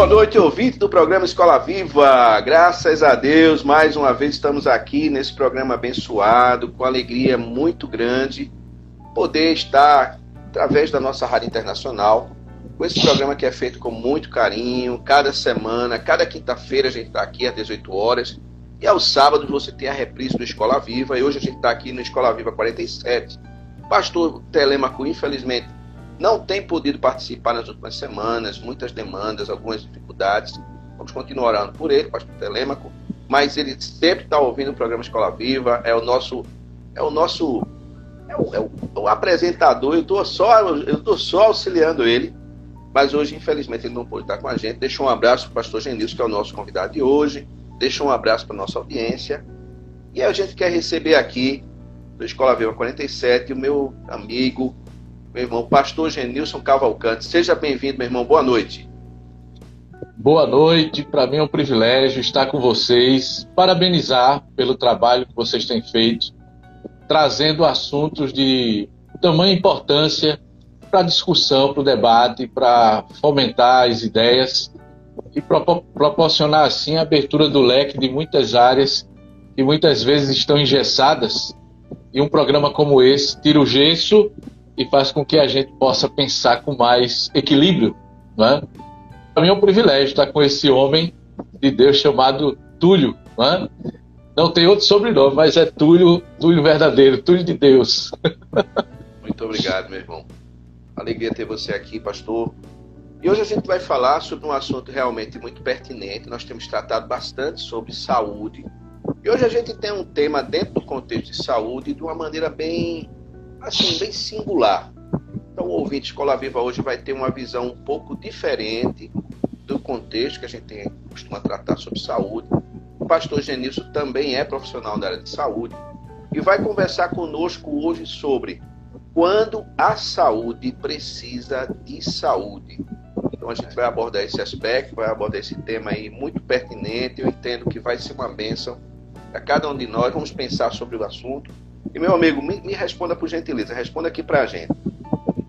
Boa noite, ouvinte do programa Escola Viva. Graças a Deus, mais uma vez estamos aqui nesse programa abençoado, com alegria muito grande, poder estar através da nossa rádio internacional, com esse programa que é feito com muito carinho, cada semana, cada quinta-feira a gente está aqui às 18 horas, e aos sábados você tem a reprise do Escola Viva, e hoje a gente está aqui no Escola Viva 47. Pastor Telemaco, infelizmente, não tem podido participar nas últimas semanas, muitas demandas, algumas dificuldades. Vamos continuar orando por ele, pastor Telêmaco, mas ele sempre está ouvindo o programa Escola Viva, é o nosso é o nosso é o, é o, é o apresentador, eu estou só eu só auxiliando ele, mas hoje infelizmente ele não pôde estar com a gente. Deixa um abraço para o pastor Genilson, que é o nosso convidado de hoje. Deixa um abraço para nossa audiência. E a gente quer receber aqui do Escola Viva 47 o meu amigo meu irmão, pastor Genilson Cavalcante. Seja bem-vindo, meu irmão. Boa noite. Boa noite. Para mim é um privilégio estar com vocês, parabenizar pelo trabalho que vocês têm feito, trazendo assuntos de tamanha importância para discussão, para o debate, para fomentar as ideias e proporcionar assim a abertura do leque de muitas áreas que muitas vezes estão engessadas. E um programa como esse tira o gesso e faz com que a gente possa pensar com mais equilíbrio. Né? Para mim é um privilégio estar com esse homem de Deus chamado Túlio. Né? Não tem outro sobrenome, mas é Túlio, Túlio verdadeiro, Túlio de Deus. Muito obrigado, meu irmão. Alegria ter você aqui, pastor. E hoje a gente vai falar sobre um assunto realmente muito pertinente. Nós temos tratado bastante sobre saúde. E hoje a gente tem um tema dentro do contexto de saúde de uma maneira bem assim, bem singular. Então, o ouvinte Escola Viva hoje vai ter uma visão um pouco diferente do contexto que a gente costuma tratar sobre saúde. O pastor Genilson também é profissional da área de saúde e vai conversar conosco hoje sobre quando a saúde precisa de saúde. Então a gente vai abordar esse aspecto, vai abordar esse tema aí muito pertinente. Eu entendo que vai ser uma bênção para cada um de nós. Vamos pensar sobre o assunto e meu amigo, me, me responda por gentileza, responda aqui para a gente.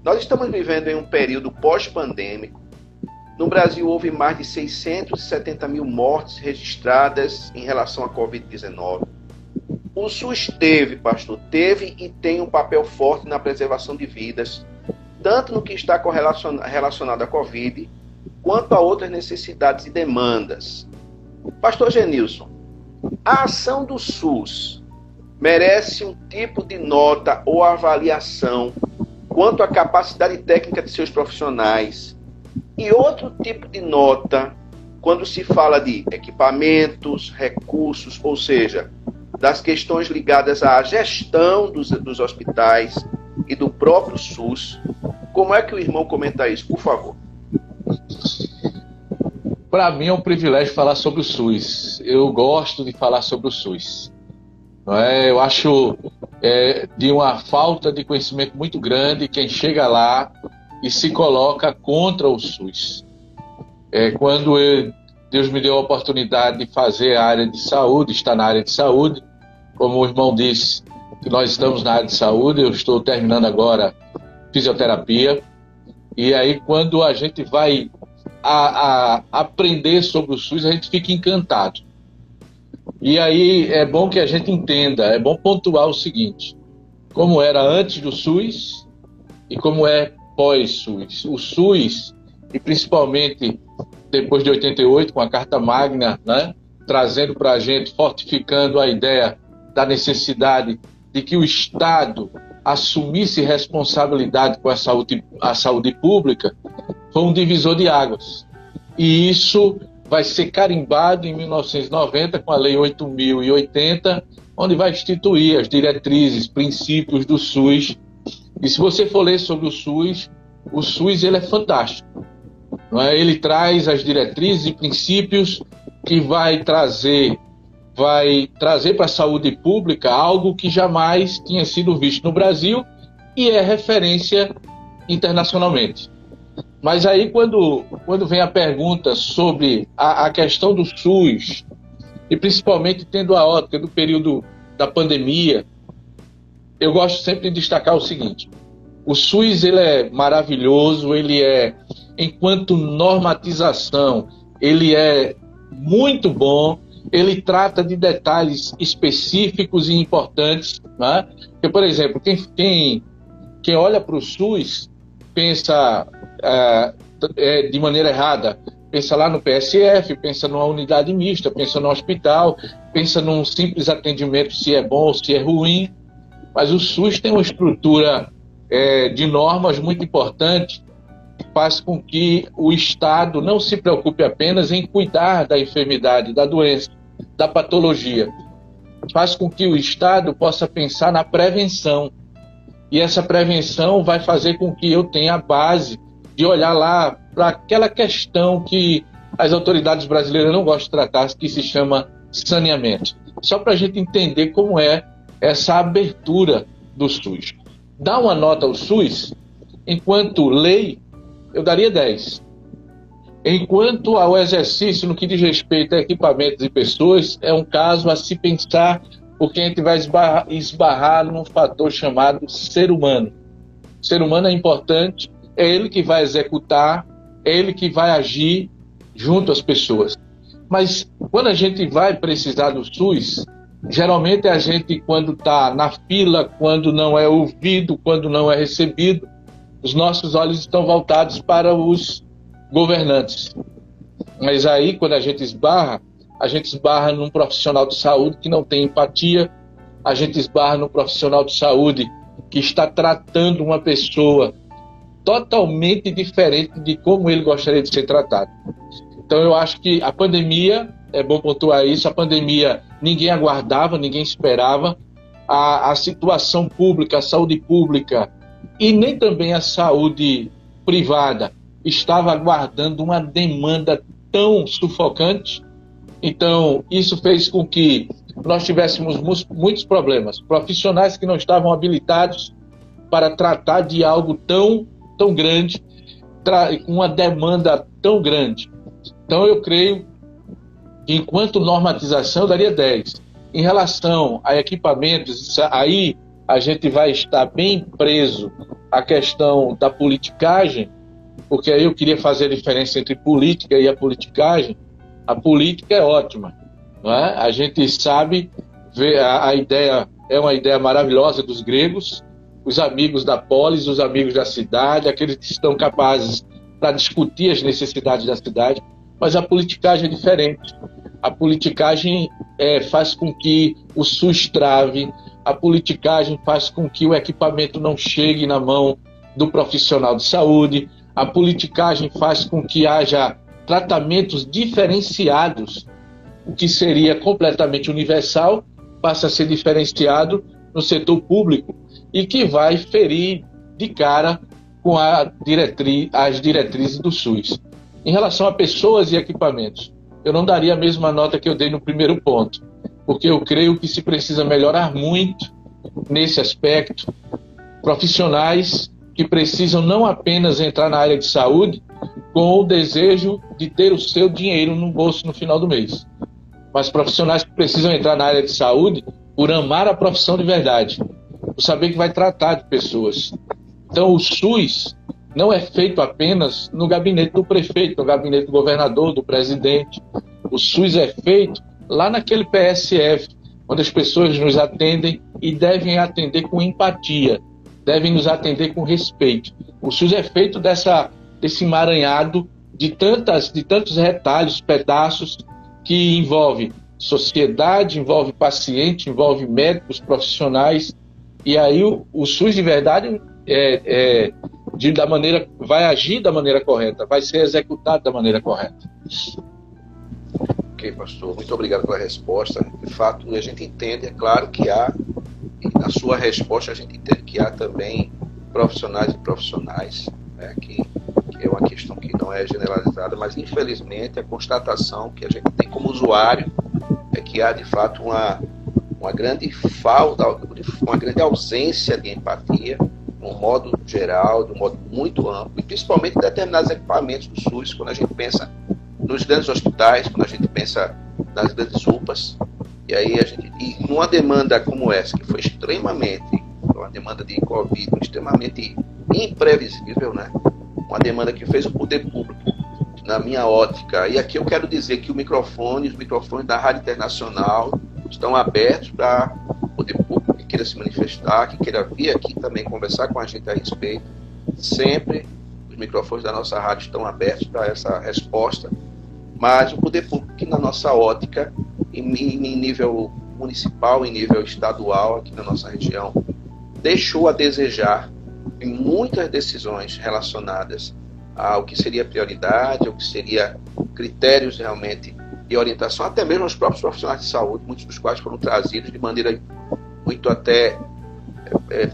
Nós estamos vivendo em um período pós-pandêmico. No Brasil houve mais de 670 mil mortes registradas em relação à Covid-19. O SUS teve, pastor, teve e tem um papel forte na preservação de vidas, tanto no que está relacionado à Covid, quanto a outras necessidades e demandas. Pastor Genilson, a ação do SUS merece um tipo de nota ou avaliação quanto à capacidade técnica de seus profissionais e outro tipo de nota quando se fala de equipamentos, recursos, ou seja, das questões ligadas à gestão dos, dos hospitais e do próprio SUS. Como é que o irmão comenta isso, por favor? Para mim é um privilégio falar sobre o SUS. Eu gosto de falar sobre o SUS. É? Eu acho é, de uma falta de conhecimento muito grande quem chega lá e se coloca contra o SUS. É, quando eu, Deus me deu a oportunidade de fazer a área de saúde, estar na área de saúde, como o irmão disse, que nós estamos na área de saúde, eu estou terminando agora fisioterapia, e aí quando a gente vai a, a aprender sobre o SUS, a gente fica encantado. E aí é bom que a gente entenda, é bom pontuar o seguinte: como era antes do SUS e como é pós-SUS. O SUS, e principalmente depois de 88, com a Carta Magna, né, trazendo para a gente, fortificando a ideia da necessidade de que o Estado assumisse responsabilidade com a saúde, a saúde pública, foi um divisor de águas. E isso vai ser carimbado em 1990 com a Lei 8.080, onde vai instituir as diretrizes, princípios do SUS. E se você for ler sobre o SUS, o SUS ele é fantástico. É? Ele traz as diretrizes e princípios que vai trazer vai trazer para a saúde pública algo que jamais tinha sido visto no Brasil e é referência internacionalmente. Mas aí, quando, quando vem a pergunta sobre a, a questão do SUS, e principalmente tendo a ótica do período da pandemia, eu gosto sempre de destacar o seguinte: o SUS ele é maravilhoso, ele é, enquanto normatização, ele é muito bom, ele trata de detalhes específicos e importantes. Né? Porque, por exemplo, quem, quem, quem olha para o SUS pensa é, é, de maneira errada. Pensa lá no PSF, pensa numa unidade mista, pensa no hospital, pensa num simples atendimento se é bom ou se é ruim. Mas o SUS tem uma estrutura é, de normas muito importante que faz com que o Estado não se preocupe apenas em cuidar da enfermidade, da doença, da patologia. Faz com que o Estado possa pensar na prevenção. E essa prevenção vai fazer com que eu tenha a base de olhar lá para aquela questão que as autoridades brasileiras não gostam de tratar, que se chama saneamento. Só para a gente entender como é essa abertura do SUS. Dar uma nota ao SUS, enquanto lei, eu daria 10. Enquanto ao exercício no que diz respeito a equipamentos e pessoas, é um caso a se pensar, porque a gente vai esbarrar, esbarrar num fator chamado ser humano. Ser humano é importante, é ele que vai executar, é ele que vai agir junto às pessoas. Mas quando a gente vai precisar do SUS, geralmente a gente, quando está na fila, quando não é ouvido, quando não é recebido, os nossos olhos estão voltados para os governantes. Mas aí, quando a gente esbarra, a gente esbarra num profissional de saúde que não tem empatia, a gente esbarra num profissional de saúde que está tratando uma pessoa totalmente diferente de como ele gostaria de ser tratado. Então, eu acho que a pandemia, é bom pontuar isso, a pandemia ninguém aguardava, ninguém esperava. A, a situação pública, a saúde pública e nem também a saúde privada estava aguardando uma demanda tão sufocante. Então, isso fez com que nós tivéssemos muitos problemas. Profissionais que não estavam habilitados para tratar de algo tão, tão grande, com uma demanda tão grande. Então, eu creio que, enquanto normatização, daria 10. Em relação a equipamentos, aí a gente vai estar bem preso à questão da politicagem, porque aí eu queria fazer a diferença entre política e a politicagem. A política é ótima, não é? A gente sabe, a ideia é uma ideia maravilhosa dos gregos, os amigos da polis, os amigos da cidade, aqueles que estão capazes para discutir as necessidades da cidade, mas a politicagem é diferente. A politicagem é, faz com que o SUS trave, a politicagem faz com que o equipamento não chegue na mão do profissional de saúde, a politicagem faz com que haja tratamentos diferenciados, o que seria completamente universal passa a ser diferenciado no setor público e que vai ferir de cara com as diretrizes do SUS. Em relação a pessoas e equipamentos, eu não daria a mesma nota que eu dei no primeiro ponto, porque eu creio que se precisa melhorar muito nesse aspecto. Profissionais que precisam não apenas entrar na área de saúde com o desejo de ter o seu dinheiro no bolso no final do mês, mas profissionais que precisam entrar na área de saúde por amar a profissão de verdade, saber que vai tratar de pessoas. Então, o SUS não é feito apenas no gabinete do prefeito, no gabinete do governador, do presidente. O SUS é feito lá naquele PSF, onde as pessoas nos atendem e devem atender com empatia, devem nos atender com respeito. O SUS é feito dessa, desse emaranhado de, tantas, de tantos retalhos, pedaços, que envolve sociedade, envolve paciente, envolve médicos, profissionais, e aí o, o SUS de verdade é, é, de, da maneira, vai agir da maneira correta, vai ser executado da maneira correta. Ok, pastor. Muito obrigado pela resposta. De fato, a gente entende, é claro que há, na sua resposta a gente entende que há também profissionais e profissionais, né, que, que é uma questão que não é generalizada, mas infelizmente a constatação que a gente tem como usuário é que há de fato uma, uma grande falta, uma grande ausência de empatia, de um modo geral, de um modo muito amplo, e principalmente em determinados equipamentos do SUS, quando a gente pensa nos grandes hospitais, quando a gente pensa nas grandes UPAs, e aí a gente, e numa demanda como essa, que foi extremamente, uma demanda de Covid extremamente imprevisível, né? Uma demanda que fez o poder público, na minha ótica, e aqui eu quero dizer que o microfone, os microfones da Rádio Internacional estão abertos para poder público que queira se manifestar, que queira vir aqui também conversar com a gente a respeito. Sempre os microfones da nossa rádio estão abertos para essa resposta mas o poder público, que na nossa ótica, em, em nível municipal, em nível estadual, aqui na nossa região, deixou a desejar em muitas decisões relacionadas ao que seria prioridade, ao que seria critérios realmente de orientação, até mesmo os próprios profissionais de saúde, muitos dos quais foram trazidos de maneira muito até é, é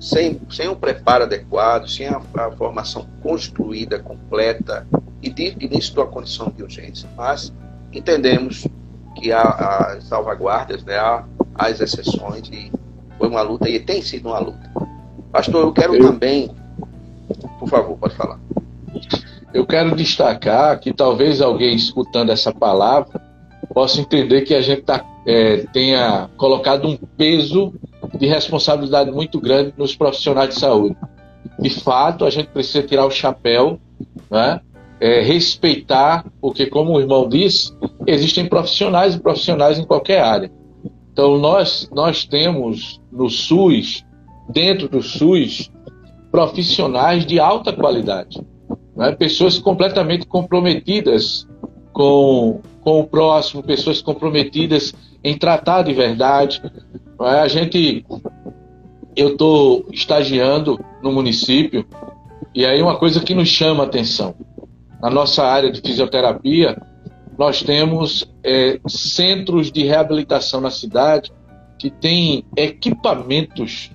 sem, sem um preparo adequado, sem a, a formação construída, completa, e, de, e nisso a condição de urgência. Mas entendemos que há as salvaguardas, né, há as exceções, e foi uma luta, e tem sido uma luta. Pastor, eu quero eu... também. Por favor, pode falar. Eu quero destacar que talvez alguém escutando essa palavra possa entender que a gente tá, é, tenha colocado um peso de responsabilidade muito grande nos profissionais de saúde. De fato, a gente precisa tirar o chapéu, né? É, respeitar, porque, como o irmão disse, existem profissionais e profissionais em qualquer área. Então, nós, nós temos no SUS, dentro do SUS, profissionais de alta qualidade. Né? Pessoas completamente comprometidas com, com o próximo, pessoas comprometidas em tratar de verdade. É? A gente, eu estou estagiando no município e aí uma coisa que nos chama a atenção. Na nossa área de fisioterapia, nós temos é, centros de reabilitação na cidade que têm equipamentos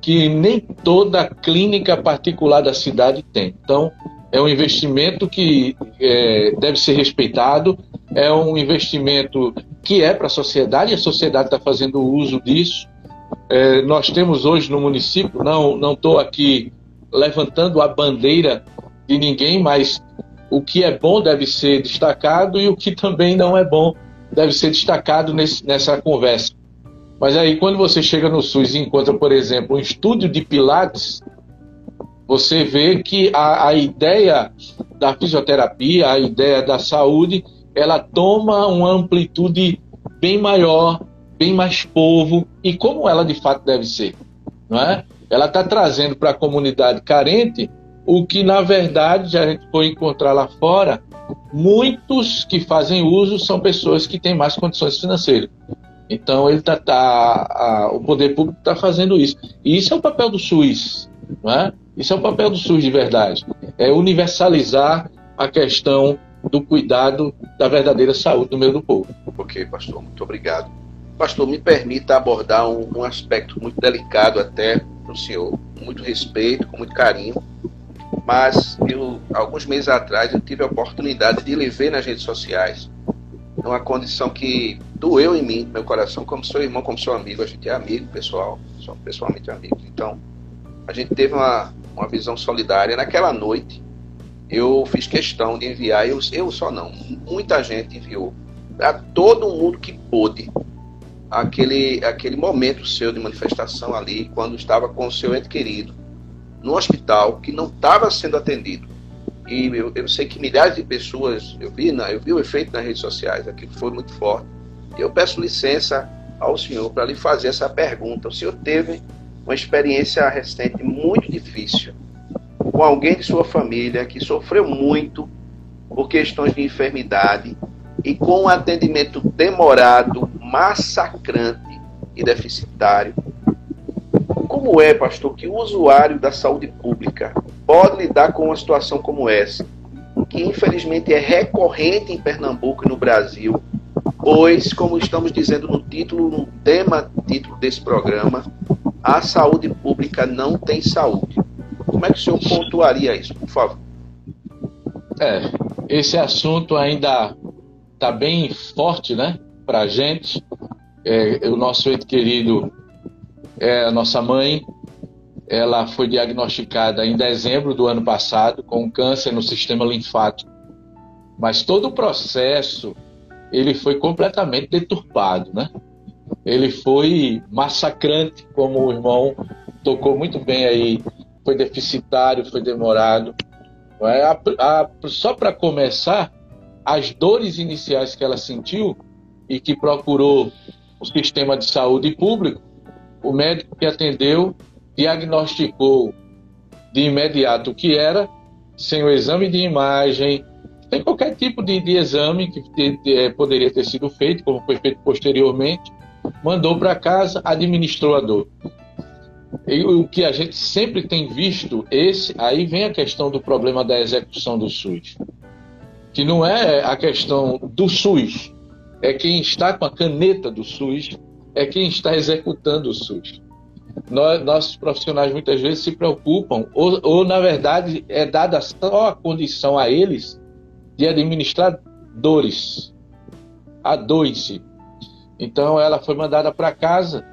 que nem toda clínica particular da cidade tem. Então, é um investimento que é, deve ser respeitado, é um investimento que é para a sociedade, e a sociedade está fazendo uso disso. É, nós temos hoje no município, não estou aqui levantando a bandeira de ninguém, mas o que é bom deve ser destacado e o que também não é bom deve ser destacado nesse, nessa conversa. Mas aí, quando você chega no SUS e encontra, por exemplo, um estúdio de Pilates, você vê que a, a ideia da fisioterapia, a ideia da saúde, ela toma uma amplitude bem maior, bem mais povo e como ela de fato deve ser, não é? Ela está trazendo para a comunidade carente o que na verdade a gente foi encontrar lá fora. Muitos que fazem uso são pessoas que têm mais condições financeiras. Então ele tá, tá a, o poder público está fazendo isso. E isso é o papel do SUS, não é? Isso é o papel do SUS de verdade. É universalizar a questão do cuidado da verdadeira saúde do meio do povo. Ok, pastor, muito obrigado. Pastor, me permita abordar um, um aspecto muito delicado até para o senhor, com muito respeito, com muito carinho. Mas eu, alguns meses atrás, eu tive a oportunidade de lhe ver nas redes sociais, numa condição que doeu em mim, meu coração, como seu irmão, como seu amigo. A gente é amigo, pessoal, somos pessoalmente amigos. Então, a gente teve uma, uma visão solidária. Naquela noite, eu fiz questão de enviar, eu, eu só não, muita gente enviou, para todo mundo que pôde, aquele, aquele momento seu de manifestação ali, quando estava com o seu ente querido, no hospital, que não estava sendo atendido. E eu, eu, sei que milhares de pessoas, eu vi, na, eu vi o efeito nas redes sociais, aquilo foi muito forte. Eu peço licença ao senhor para lhe fazer essa pergunta. O senhor teve uma experiência recente muito difícil com alguém de sua família que sofreu muito por questões de enfermidade e com um atendimento demorado, massacrante e deficitário. Como é, pastor, que o usuário da saúde pública pode lidar com uma situação como essa? que infelizmente é recorrente em Pernambuco e no Brasil, pois, como estamos dizendo no título, no tema título desse programa, a saúde pública não tem saúde. Como é que o senhor pontuaria isso, por favor? É, esse assunto ainda está bem forte, né, para a gente. É, o nosso ente querido, é, a nossa mãe, ela foi diagnosticada em dezembro do ano passado com câncer no sistema linfático. Mas todo o processo ele foi completamente deturpado, né? Ele foi massacrante, como o irmão tocou muito bem aí. Foi deficitário, foi demorado. É? A, a, só para começar, as dores iniciais que ela sentiu e que procurou o sistema de saúde público, o médico que atendeu diagnosticou de imediato o que era, sem o exame de imagem, sem qualquer tipo de, de exame que é, poderia ter sido feito, como foi feito posteriormente, mandou para casa, administrou a dor. E o que a gente sempre tem visto, esse aí vem a questão do problema da execução do SUS. Que não é a questão do SUS, é quem está com a caneta do SUS, é quem está executando o SUS nós, nossos profissionais muitas vezes se preocupam, ou, ou na verdade é dada só a condição a eles de administrar dores, a dor em si. Então ela foi mandada para casa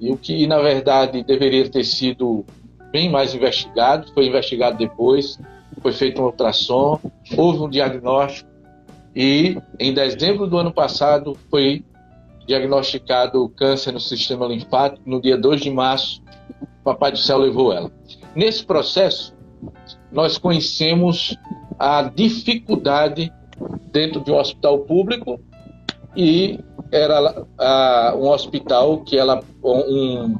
e o que na verdade deveria ter sido bem mais investigado, foi investigado depois, foi feito um ultrassom, houve um diagnóstico e em dezembro do ano passado foi diagnosticado câncer no sistema linfático no dia 2 de março. O Papai do Céu levou ela. Nesse processo, nós conhecemos a dificuldade dentro de um hospital público e era a, um hospital que ela um,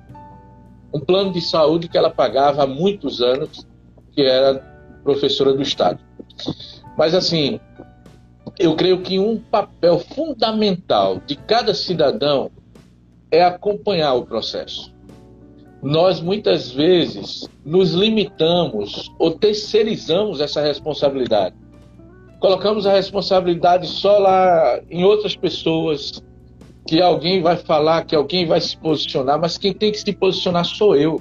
um plano de saúde que ela pagava há muitos anos, que era professora do estado. Mas assim, eu creio que um papel fundamental de cada cidadão é acompanhar o processo. Nós muitas vezes nos limitamos ou terceirizamos essa responsabilidade. Colocamos a responsabilidade só lá em outras pessoas, que alguém vai falar, que alguém vai se posicionar, mas quem tem que se posicionar sou eu.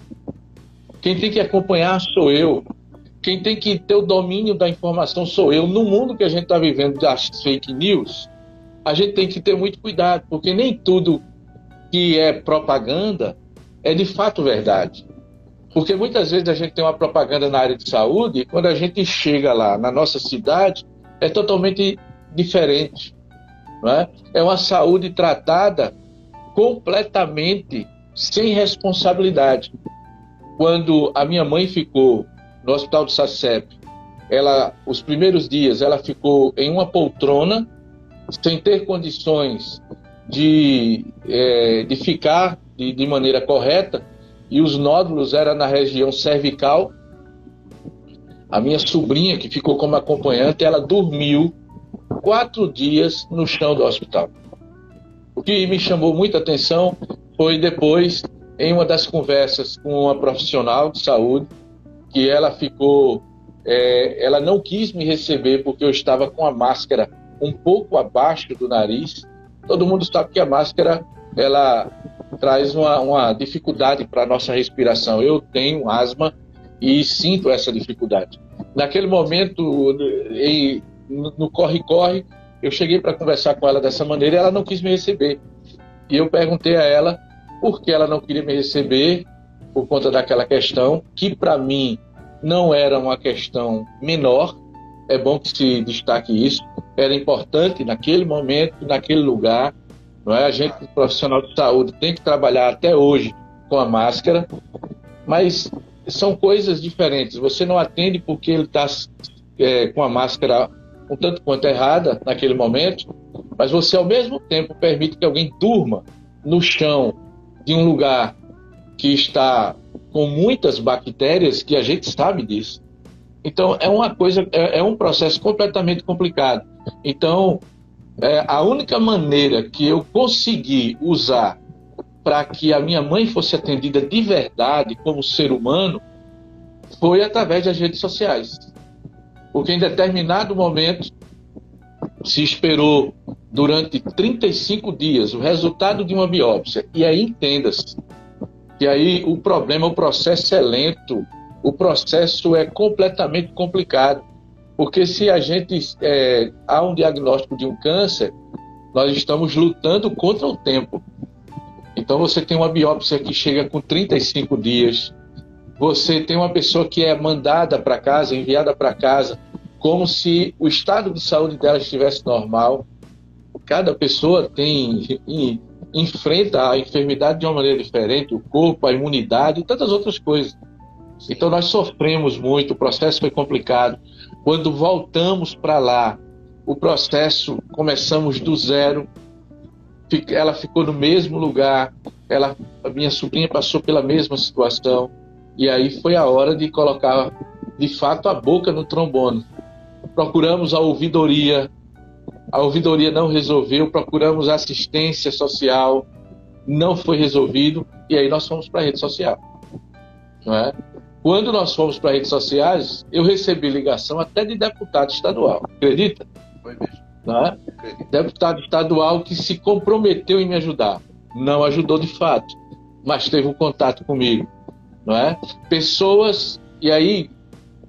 Quem tem que acompanhar sou eu. Quem tem que ter o domínio da informação sou eu. No mundo que a gente está vivendo das fake news, a gente tem que ter muito cuidado, porque nem tudo que é propaganda é de fato verdade. Porque muitas vezes a gente tem uma propaganda na área de saúde e quando a gente chega lá na nossa cidade é totalmente diferente. Não é? é uma saúde tratada completamente sem responsabilidade. Quando a minha mãe ficou no Hospital do SACEP, ela, os primeiros dias, ela ficou em uma poltrona, sem ter condições de, é, de ficar de, de maneira correta, e os nódulos eram na região cervical. A minha sobrinha, que ficou como acompanhante, ela dormiu quatro dias no chão do hospital. O que me chamou muita atenção foi depois, em uma das conversas com uma profissional de saúde, que ela ficou, é, ela não quis me receber porque eu estava com a máscara um pouco abaixo do nariz. Todo mundo sabe que a máscara ela traz uma, uma dificuldade para a nossa respiração. Eu tenho asma e sinto essa dificuldade. Naquele momento, em, no corre-corre, eu cheguei para conversar com ela dessa maneira e ela não quis me receber. E eu perguntei a ela por que ela não queria me receber por conta daquela questão, que para mim não era uma questão menor, é bom que se destaque isso, era importante naquele momento, naquele lugar. Não é? A gente, profissional de saúde, tem que trabalhar até hoje com a máscara, mas são coisas diferentes. Você não atende porque ele está é, com a máscara um tanto quanto errada naquele momento, mas você ao mesmo tempo permite que alguém durma no chão de um lugar que está com muitas bactérias que a gente sabe disso. Então é uma coisa, é, é um processo completamente complicado. Então é, a única maneira que eu consegui usar para que a minha mãe fosse atendida de verdade como ser humano foi através das redes sociais. porque em determinado momento se esperou durante 35 dias o resultado de uma biópsia. E aí entenda-se que aí o problema, o processo é lento, o processo é completamente complicado. Porque se a gente é, há um diagnóstico de um câncer, nós estamos lutando contra o tempo. Então você tem uma biópsia que chega com 35 dias, você tem uma pessoa que é mandada para casa, enviada para casa, como se o estado de saúde dela estivesse normal. Cada pessoa tem enfrenta a enfermidade de uma maneira diferente, o corpo, a imunidade e tantas outras coisas. Então nós sofremos muito, o processo foi complicado. Quando voltamos para lá, o processo começamos do zero. Ela ficou no mesmo lugar, ela, a minha sobrinha passou pela mesma situação. E aí foi a hora de colocar de fato a boca no trombone. Procuramos a ouvidoria, a ouvidoria não resolveu, procuramos assistência social, não foi resolvido, e aí nós fomos para a rede social. Não é? Quando nós fomos para redes sociais, eu recebi ligação até de deputado estadual, acredita? Foi mesmo. É? Deputado estadual que se comprometeu em me ajudar. Não ajudou de fato, mas teve um contato comigo. Não é? Pessoas, e aí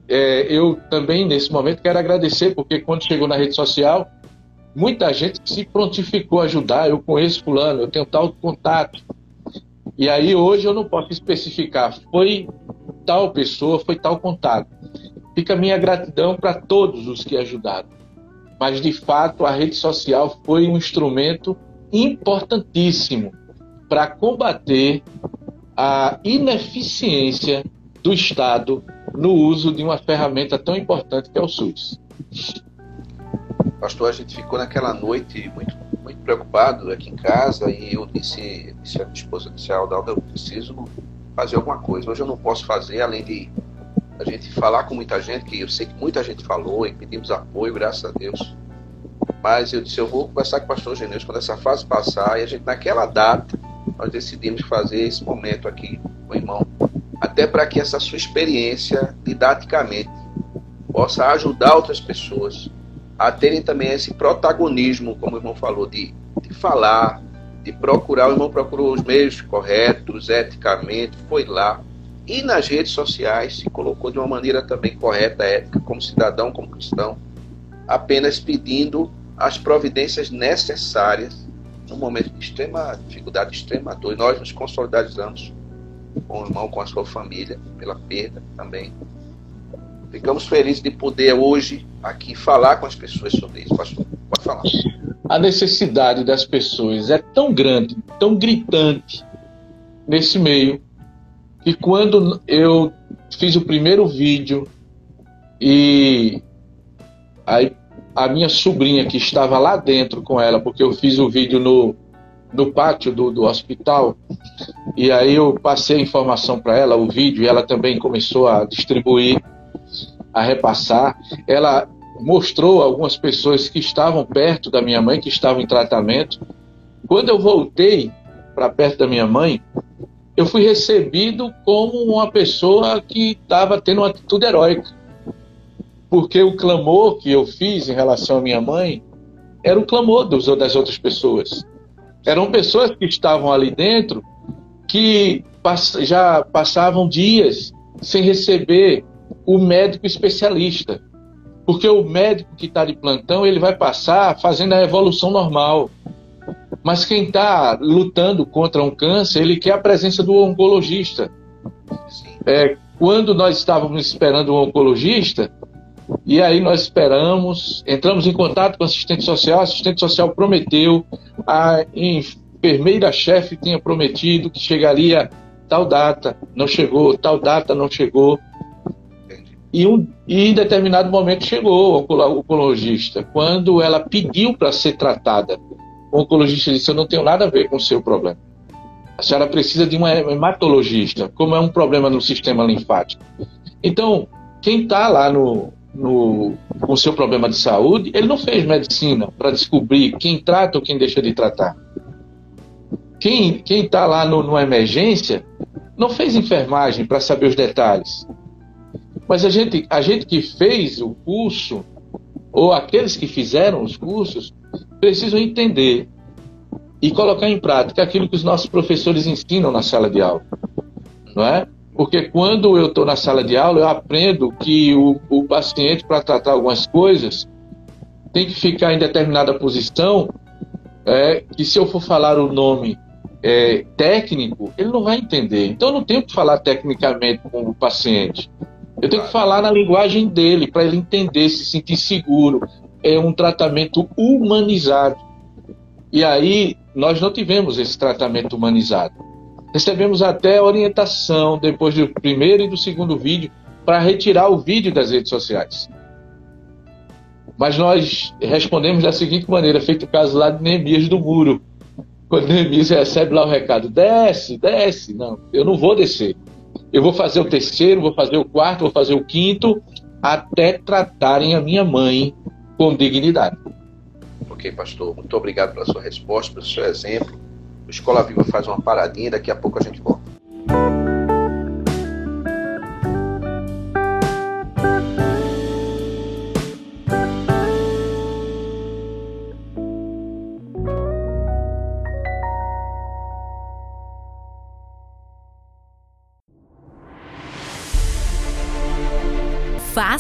é, eu também nesse momento quero agradecer, porque quando chegou na rede social, muita gente se prontificou a ajudar. Eu conheço fulano, eu tenho tal contato. E aí hoje eu não posso especificar, foi tal pessoa, foi tal contato. Fica a minha gratidão para todos os que ajudaram. Mas de fato a rede social foi um instrumento importantíssimo para combater a ineficiência do Estado no uso de uma ferramenta tão importante que é o SUS. Pastor, a gente ficou naquela noite muito, muito preocupado aqui em casa e eu disse, disse à minha esposa, disse a Aldalda, eu preciso fazer alguma coisa. Hoje eu não posso fazer, além de a gente falar com muita gente, que eu sei que muita gente falou e pedimos apoio, graças a Deus. Mas eu disse, eu vou conversar com o pastor Geneus quando essa fase passar e a gente, naquela data, nós decidimos fazer esse momento aqui com o irmão, até para que essa sua experiência, didaticamente, possa ajudar outras pessoas a terem também esse protagonismo, como o irmão falou, de, de falar, de procurar. O irmão procurou os meios corretos, eticamente, foi lá. E nas redes sociais se colocou de uma maneira também correta, ética, como cidadão, como cristão, apenas pedindo as providências necessárias no momento de extrema dificuldade, de extrema dor. E nós nos consolidamos com o irmão, com a sua família, pela perda também Ficamos felizes de poder hoje aqui falar com as pessoas sobre isso. Pode, pode falar. A necessidade das pessoas é tão grande, tão gritante nesse meio, que quando eu fiz o primeiro vídeo e aí a minha sobrinha que estava lá dentro com ela, porque eu fiz o vídeo no, no pátio do, do hospital, e aí eu passei a informação para ela, o vídeo, e ela também começou a distribuir a repassar. Ela mostrou algumas pessoas que estavam perto da minha mãe, que estavam em tratamento. Quando eu voltei para perto da minha mãe, eu fui recebido como uma pessoa que estava tendo uma atitude heróica. Porque o clamor que eu fiz em relação à minha mãe era o clamor dos, das outras pessoas. Eram pessoas que estavam ali dentro que já passavam dias sem receber o médico especialista. Porque o médico que está de plantão, ele vai passar fazendo a evolução normal. Mas quem está lutando contra um câncer, ele quer a presença do oncologista. É, quando nós estávamos esperando o um oncologista, e aí nós esperamos, entramos em contato com o assistente social, o assistente social prometeu, a enfermeira-chefe tinha prometido que chegaria tal data, não chegou, tal data não chegou. E, um, e em determinado momento chegou o oncologista. Quando ela pediu para ser tratada, o oncologista disse: Eu não tenho nada a ver com o seu problema. A senhora precisa de um hematologista, como é um problema no sistema linfático. Então, quem está lá no, no, com o seu problema de saúde, ele não fez medicina para descobrir quem trata ou quem deixa de tratar. Quem está lá no, numa emergência não fez enfermagem para saber os detalhes. Mas a gente, a gente que fez o curso, ou aqueles que fizeram os cursos, precisam entender e colocar em prática aquilo que os nossos professores ensinam na sala de aula. Não é? Porque quando eu estou na sala de aula, eu aprendo que o, o paciente, para tratar algumas coisas, tem que ficar em determinada posição, é, que se eu for falar o nome é, técnico, ele não vai entender. Então eu não tenho que falar tecnicamente com o paciente. Eu tenho que falar na linguagem dele, para ele entender, se sentir seguro. É um tratamento humanizado. E aí, nós não tivemos esse tratamento humanizado. Recebemos até orientação, depois do primeiro e do segundo vídeo, para retirar o vídeo das redes sociais. Mas nós respondemos da seguinte maneira, feito o caso lá de Neemias do Muro. Quando Neemias recebe lá o recado, desce, desce. Não, eu não vou descer. Eu vou fazer o terceiro, vou fazer o quarto, vou fazer o quinto, até tratarem a minha mãe com dignidade. Ok, pastor. Muito obrigado pela sua resposta, pelo seu exemplo. O Escola Viva faz uma paradinha daqui a pouco a gente volta.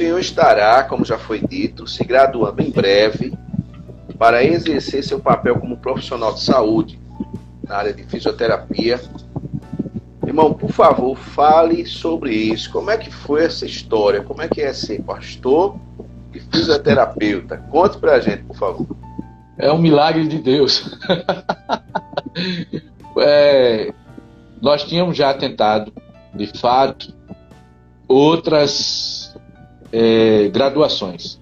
senhor estará, como já foi dito, se graduando em breve para exercer seu papel como profissional de saúde na área de fisioterapia. Irmão, por favor, fale sobre isso. Como é que foi essa história? Como é que é ser pastor e fisioterapeuta? Conte pra gente, por favor. É um milagre de Deus. é, nós tínhamos já tentado, de fato, outras é, graduações.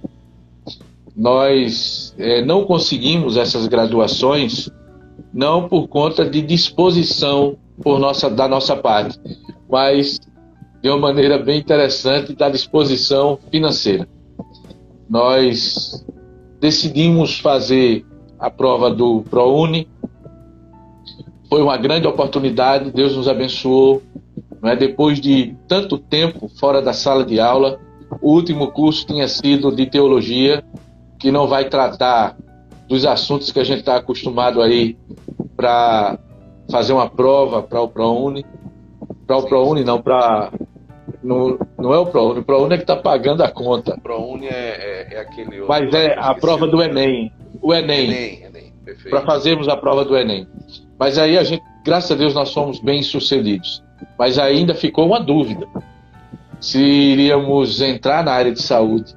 Nós é, não conseguimos essas graduações não por conta de disposição por nossa, da nossa parte, mas de uma maneira bem interessante da disposição financeira. Nós decidimos fazer a prova do ProUni. Foi uma grande oportunidade, Deus nos abençoou. Não é? Depois de tanto tempo fora da sala de aula, o último curso tinha sido de teologia, que não vai tratar dos assuntos que a gente está acostumado aí para fazer uma prova para o ProUni. Para o ProUni, não, para. Não, não é o ProUni, o ProUni é que está pagando a conta. O ProUni é, é, é aquele. Mas é a prova do Enem. O Enem. Enem, Enem para fazermos a prova do Enem. Mas aí a gente, graças a Deus, nós fomos bem sucedidos. Mas ainda ficou uma dúvida se iríamos entrar na área de saúde.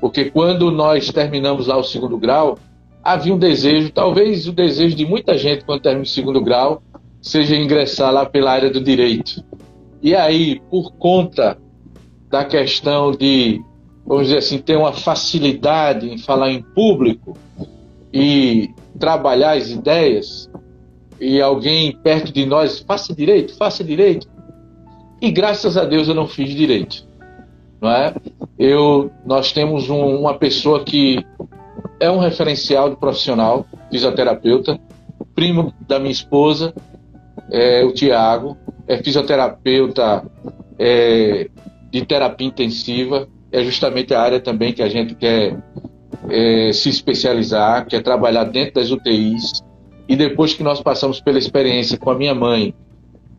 Porque quando nós terminamos lá o segundo grau, havia um desejo, talvez o desejo de muita gente quando termina o segundo grau, seja ingressar lá pela área do direito. E aí, por conta da questão de, vamos dizer assim, ter uma facilidade em falar em público e trabalhar as ideias, e alguém perto de nós, faça direito, faça direito, e graças a Deus eu não fiz direito. Não é? Eu, nós temos um, uma pessoa que é um referencial de profissional, fisioterapeuta, primo da minha esposa, é, o Tiago, é fisioterapeuta é, de terapia intensiva, é justamente a área também que a gente quer é, se especializar, quer trabalhar dentro das UTIs. E depois que nós passamos pela experiência com a minha mãe,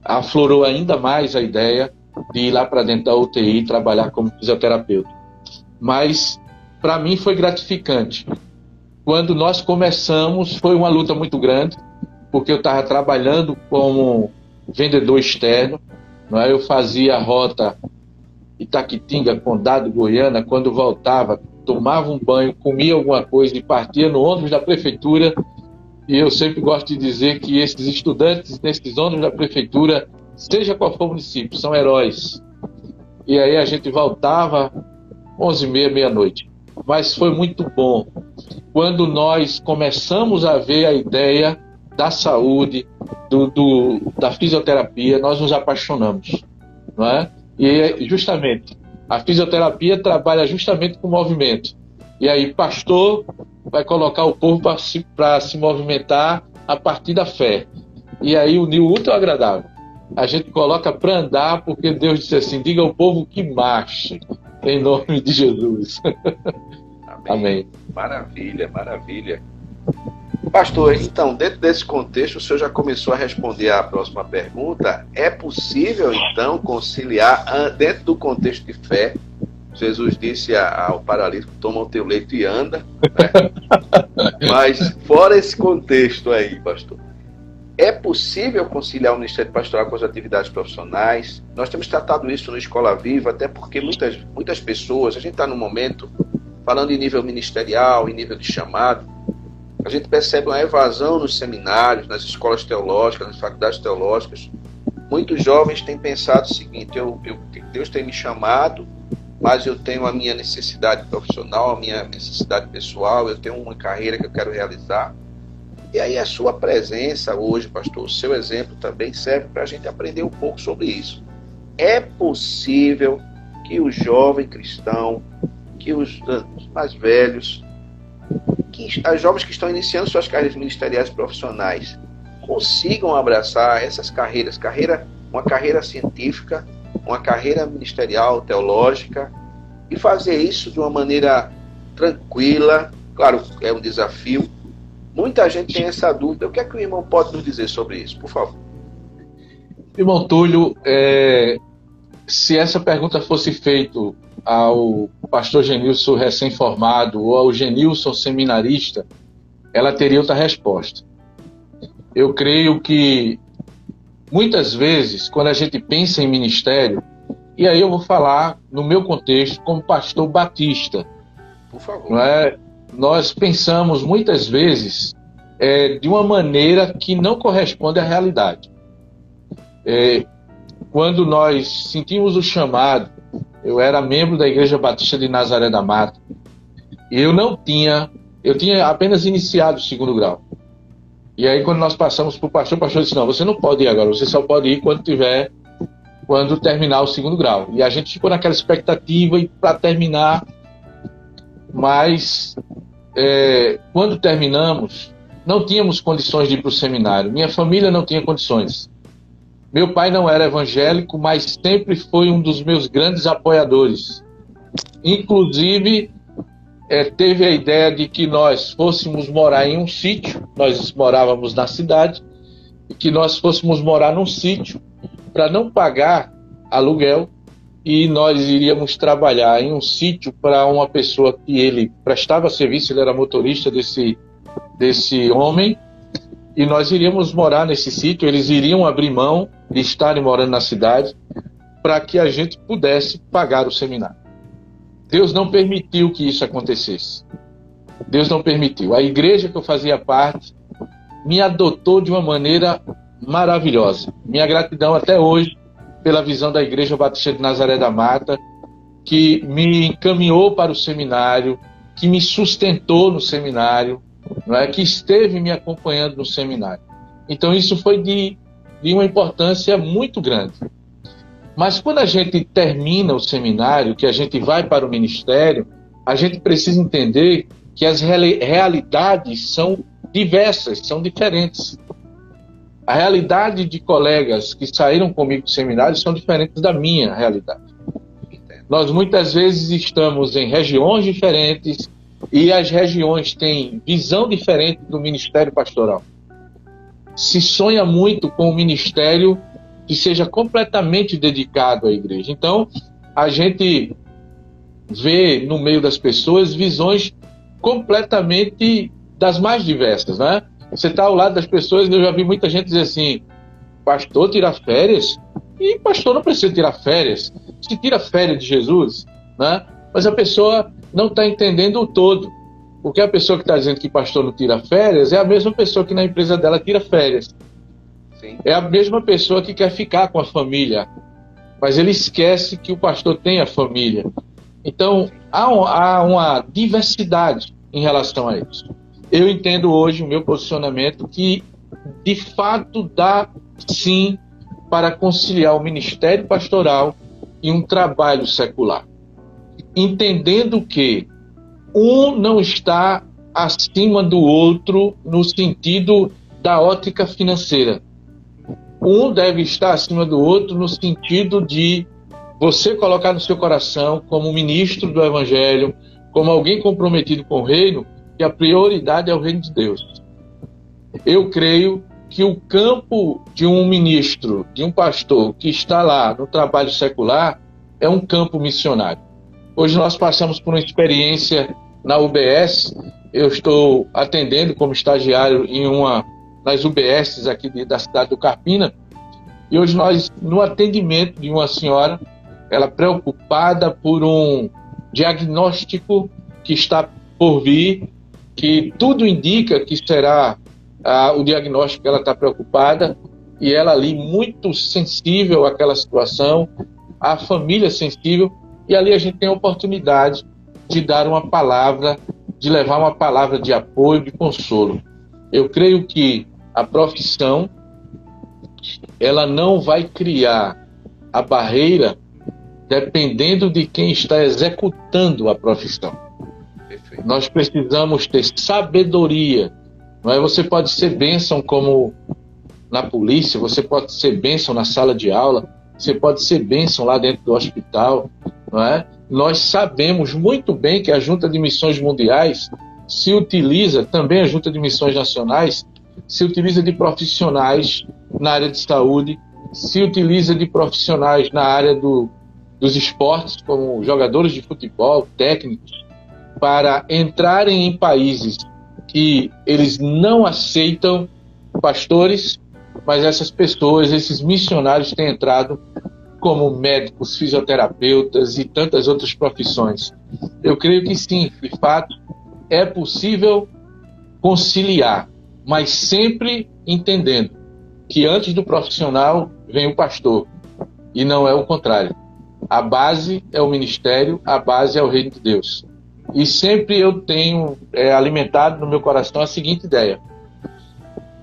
aflorou ainda mais a ideia de ir lá para dentro da UTI trabalhar como fisioterapeuta. Mas para mim foi gratificante. Quando nós começamos, foi uma luta muito grande, porque eu estava trabalhando como vendedor externo, não é? eu fazia a rota Itaquitinga, Condado, Goiânia, quando voltava, tomava um banho, comia alguma coisa e partia no ônibus da prefeitura. E eu sempre gosto de dizer que esses estudantes nesses ônibus da prefeitura, seja qual for o município, são heróis. E aí a gente voltava 11 e meia, meia-noite. Mas foi muito bom. Quando nós começamos a ver a ideia da saúde, do, do, da fisioterapia, nós nos apaixonamos. Não é? E justamente, a fisioterapia trabalha justamente com movimento. E aí, pastor vai colocar o povo para se, se movimentar a partir da fé. E aí, unir o útil ao agradável. A gente coloca para andar, porque Deus disse assim: diga ao povo que marche, em nome de Jesus. Amém. Amém. Maravilha, maravilha. Pastor, então, dentro desse contexto, o senhor já começou a responder à próxima pergunta. É possível, então, conciliar, ah, dentro do contexto de fé, Jesus disse ao paralítico: toma o teu leito e anda. Né? Mas, fora esse contexto aí, pastor, é possível conciliar o Ministério Pastoral com as atividades profissionais? Nós temos tratado isso no Escola Viva, até porque muitas, muitas pessoas, a gente está no momento falando em nível ministerial, em nível de chamado, a gente percebe uma evasão nos seminários, nas escolas teológicas, nas faculdades teológicas. Muitos jovens têm pensado o seguinte: eu, eu, Deus tem me chamado, mas eu tenho a minha necessidade profissional, a minha necessidade pessoal, eu tenho uma carreira que eu quero realizar. E aí a sua presença hoje, pastor, o seu exemplo também serve para a gente aprender um pouco sobre isso. É possível que o jovem cristão, que os, os mais velhos, que as jovens que estão iniciando suas carreiras ministeriais profissionais consigam abraçar essas carreiras, carreira, uma carreira científica, uma carreira ministerial, teológica, e fazer isso de uma maneira tranquila. Claro, é um desafio. Muita gente tem essa dúvida. O que é que o irmão pode nos dizer sobre isso, por favor? Irmão Túlio, é, se essa pergunta fosse feita ao pastor Genilson recém-formado ou ao Genilson seminarista, ela teria outra resposta. Eu creio que muitas vezes, quando a gente pensa em ministério, e aí eu vou falar no meu contexto como pastor batista, por favor. Não é? Nós pensamos muitas vezes é, de uma maneira que não corresponde à realidade. É, quando nós sentimos o chamado eu era membro da Igreja Batista de Nazaré da Mata. E eu não tinha, eu tinha apenas iniciado o segundo grau. E aí quando nós passamos para o pastor, o pastor disse, não, você não pode ir agora, você só pode ir quando tiver, quando terminar o segundo grau. E a gente ficou naquela expectativa e para terminar, mas é, quando terminamos, não tínhamos condições de ir para o seminário. Minha família não tinha condições. Meu pai não era evangélico, mas sempre foi um dos meus grandes apoiadores. Inclusive, é, teve a ideia de que nós fôssemos morar em um sítio, nós morávamos na cidade, e que nós fôssemos morar num sítio para não pagar aluguel e nós iríamos trabalhar em um sítio para uma pessoa que ele prestava serviço, ele era motorista desse, desse homem, e nós iríamos morar nesse sítio, eles iriam abrir mão de estarem morando na cidade para que a gente pudesse pagar o seminário. Deus não permitiu que isso acontecesse. Deus não permitiu. A igreja que eu fazia parte me adotou de uma maneira maravilhosa. Minha gratidão até hoje pela visão da Igreja Batista de Nazaré da Mata, que me encaminhou para o seminário, que me sustentou no seminário, não é? que esteve me acompanhando no seminário. Então isso foi de de uma importância muito grande. Mas quando a gente termina o seminário, que a gente vai para o ministério, a gente precisa entender que as realidades são diversas, são diferentes. A realidade de colegas que saíram comigo do seminário são diferentes da minha realidade. Nós muitas vezes estamos em regiões diferentes e as regiões têm visão diferente do ministério pastoral. Se sonha muito com um ministério que seja completamente dedicado à igreja. Então, a gente vê no meio das pessoas visões completamente das mais diversas, né? Você está ao lado das pessoas, eu já vi muita gente dizer assim: pastor tira férias? E pastor não precisa tirar férias. Se tira férias de Jesus, né? Mas a pessoa não está entendendo o todo. Porque a pessoa que está dizendo que pastor não tira férias é a mesma pessoa que na empresa dela tira férias. É a mesma pessoa que quer ficar com a família. Mas ele esquece que o pastor tem a família. Então, há, um, há uma diversidade em relação a isso. Eu entendo hoje o meu posicionamento que, de fato, dá sim para conciliar o ministério pastoral e um trabalho secular. Entendendo que um não está acima do outro no sentido da ótica financeira. Um deve estar acima do outro no sentido de você colocar no seu coração, como ministro do Evangelho, como alguém comprometido com o reino, que a prioridade é o reino de Deus. Eu creio que o campo de um ministro, de um pastor que está lá no trabalho secular, é um campo missionário. Hoje nós passamos por uma experiência na UBS. Eu estou atendendo como estagiário em uma das UBSs aqui da cidade do Carpina. E hoje nós, no atendimento de uma senhora, ela preocupada por um diagnóstico que está por vir, que tudo indica que será ah, o diagnóstico que ela está preocupada, e ela ali muito sensível àquela situação, a família sensível, e ali a gente tem a oportunidade de dar uma palavra, de levar uma palavra de apoio, de consolo. Eu creio que a profissão ela não vai criar a barreira dependendo de quem está executando a profissão. Perfeito. Nós precisamos ter sabedoria. Não é? Você pode ser bênção como na polícia, você pode ser bênção na sala de aula, você pode ser bênção lá dentro do hospital, não é? Nós sabemos muito bem que a Junta de Missões Mundiais se utiliza, também a Junta de Missões Nacionais, se utiliza de profissionais na área de saúde, se utiliza de profissionais na área do, dos esportes, como jogadores de futebol, técnicos, para entrarem em países que eles não aceitam pastores, mas essas pessoas, esses missionários têm entrado como médicos, fisioterapeutas e tantas outras profissões. Eu creio que sim, de fato, é possível conciliar, mas sempre entendendo que antes do profissional vem o pastor e não é o contrário. A base é o ministério, a base é o reino de Deus. E sempre eu tenho é, alimentado no meu coração a seguinte ideia: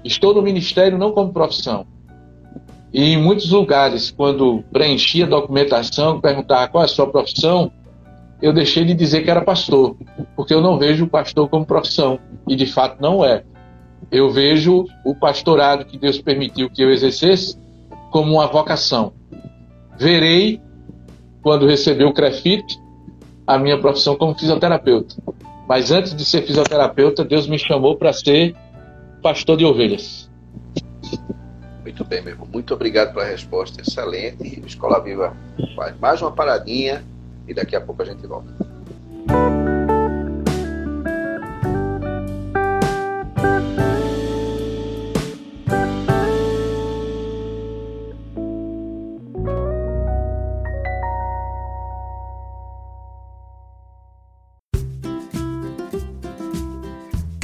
estou no ministério não como profissão. E em muitos lugares, quando preenchia a documentação, perguntava qual é a sua profissão, eu deixei de dizer que era pastor, porque eu não vejo o pastor como profissão, e de fato não é. Eu vejo o pastorado que Deus permitiu que eu exercesse como uma vocação. Verei, quando receber o CREFIT, a minha profissão como fisioterapeuta. Mas antes de ser fisioterapeuta, Deus me chamou para ser pastor de ovelhas. Muito bem, meu irmão. Muito obrigado pela resposta. Excelente. Escola Viva faz mais uma paradinha e daqui a pouco a gente volta.